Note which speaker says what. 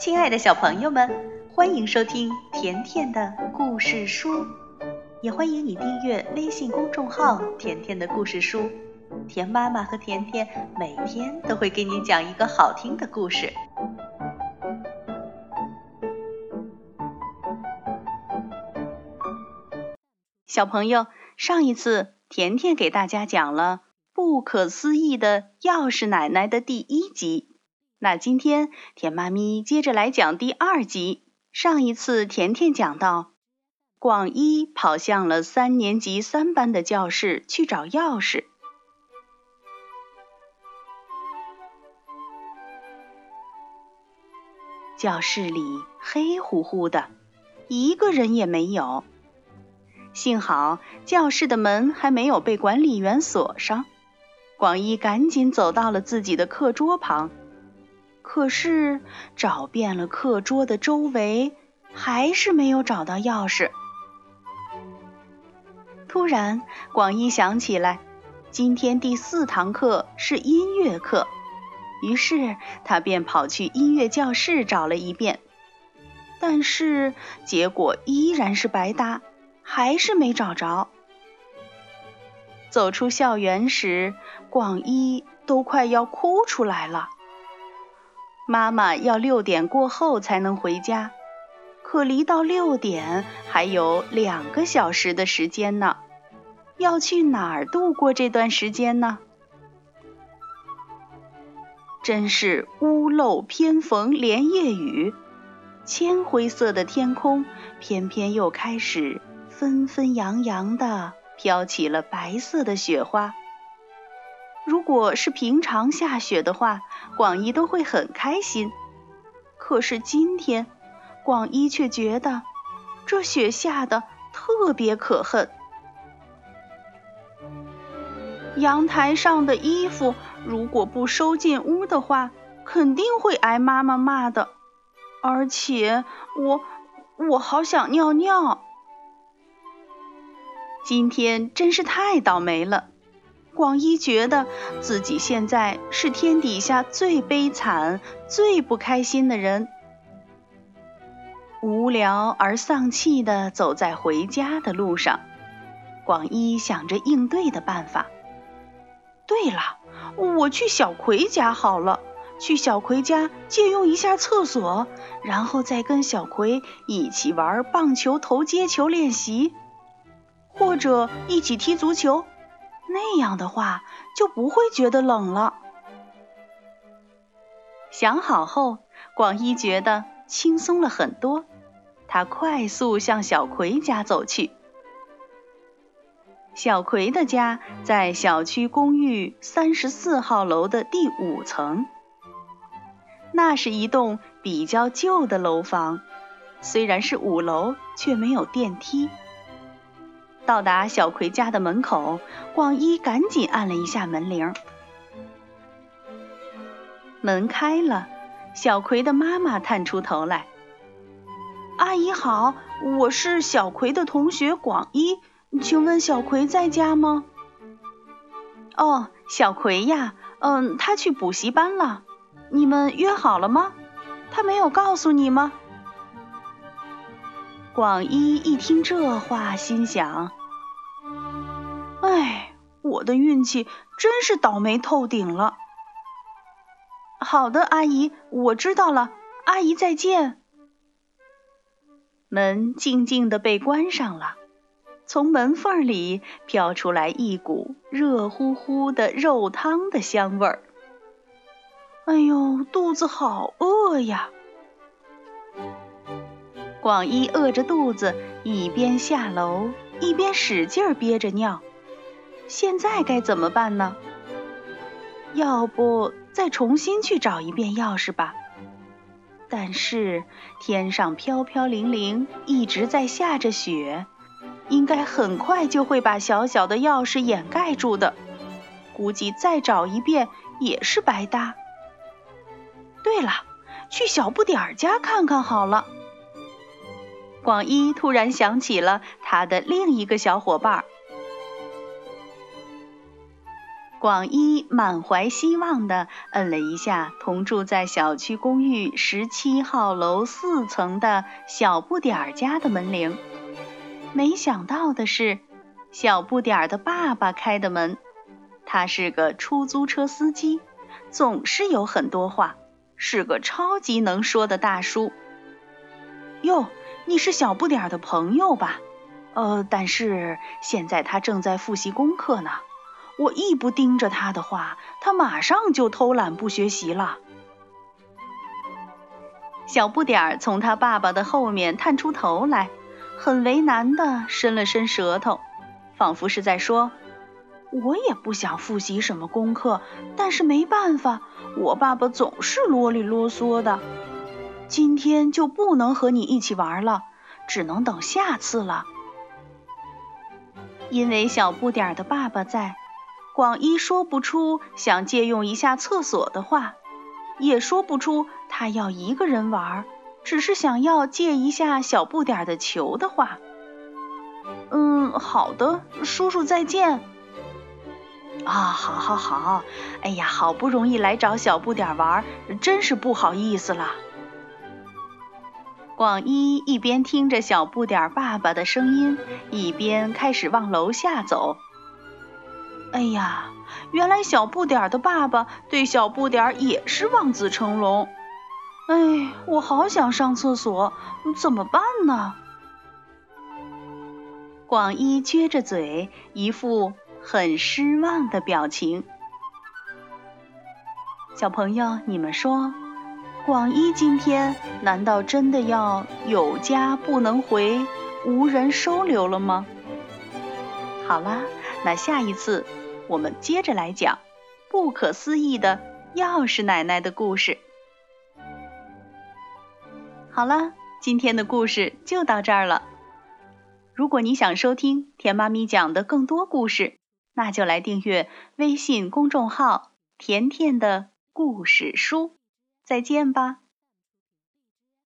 Speaker 1: 亲爱的小朋友们，欢迎收听甜甜的故事书，也欢迎你订阅微信公众号“甜甜的故事书”。甜妈妈和甜甜每天都会给你讲一个好听的故事。小朋友，上一次甜甜给大家讲了《不可思议的钥匙奶奶》的第一集。那今天甜妈咪接着来讲第二集。上一次甜甜讲到，广一跑向了三年级三班的教室去找钥匙。教室里黑乎乎的，一个人也没有。幸好教室的门还没有被管理员锁上。广一赶紧走到了自己的课桌旁。可是找遍了课桌的周围，还是没有找到钥匙。突然，广一想起来，今天第四堂课是音乐课，于是他便跑去音乐教室找了一遍，但是结果依然是白搭，还是没找着。走出校园时，广一都快要哭出来了。妈妈要六点过后才能回家，可离到六点还有两个小时的时间呢。要去哪儿度过这段时间呢？真是屋漏偏逢连夜雨，铅灰色的天空偏偏又开始纷纷扬扬的飘起了白色的雪花。如果是平常下雪的话，广一都会很开心。可是今天，广一却觉得这雪下的特别可恨。阳台上的衣服如果不收进屋的话，肯定会挨妈妈骂的。而且我我好想尿尿。今天真是太倒霉了。广一觉得自己现在是天底下最悲惨、最不开心的人，无聊而丧气地走在回家的路上。广一想着应对的办法。对了，我去小葵家好了，去小葵家借用一下厕所，然后再跟小葵一起玩棒球投接球练习，或者一起踢足球。那样的话就不会觉得冷了。想好后，广一觉得轻松了很多。他快速向小葵家走去。小葵的家在小区公寓三十四号楼的第五层。那是一栋比较旧的楼房，虽然是五楼，却没有电梯。到达小葵家的门口，广一赶紧按了一下门铃。门开了，小葵的妈妈探出头来：“阿姨好，我是小葵的同学广一，请问小葵在家吗？”“哦，小葵呀，嗯，他去补习班了。你们约好了吗？他没有告诉你吗？”广一一听这话，心想。我的运气真是倒霉透顶了。好的，阿姨，我知道了。阿姨再见。门静静的被关上了，从门缝里飘出来一股热乎乎的肉汤的香味儿。哎呦，肚子好饿呀！广一饿着肚子，一边下楼，一边使劲憋着尿。现在该怎么办呢？要不再重新去找一遍钥匙吧。但是天上飘飘零零，一直在下着雪，应该很快就会把小小的钥匙掩盖住的。估计再找一遍也是白搭。对了，去小不点儿家看看好了。广一突然想起了他的另一个小伙伴。广一满怀希望地摁了一下同住在小区公寓十七号楼四层的小不点儿家的门铃。没想到的是，小不点儿的爸爸开的门。他是个出租车司机，总是有很多话，是个超级能说的大叔。哟，你是小不点儿的朋友吧？呃，但是现在他正在复习功课呢。我一不盯着他的话，他马上就偷懒不学习了。小不点儿从他爸爸的后面探出头来，很为难地伸了伸舌头，仿佛是在说：“我也不想复习什么功课，但是没办法，我爸爸总是啰里啰嗦的。今天就不能和你一起玩了，只能等下次了。”因为小不点儿的爸爸在。广一说不出想借用一下厕所的话，也说不出他要一个人玩，只是想要借一下小不点的球的话。嗯，好的，叔叔再见。啊，好，好，好。哎呀，好不容易来找小不点玩，真是不好意思了。广一一边听着小不点爸爸的声音，一边开始往楼下走。哎呀，原来小不点儿的爸爸对小不点儿也是望子成龙。哎，我好想上厕所，怎么办呢？广一撅着嘴，一副很失望的表情。小朋友，你们说，广一今天难道真的要有家不能回，无人收留了吗？好啦，那下一次。我们接着来讲不可思议的钥匙奶奶的故事。好了，今天的故事就到这儿了。如果你想收听甜妈咪讲的更多故事，那就来订阅微信公众号“甜甜的故事书”。再见吧。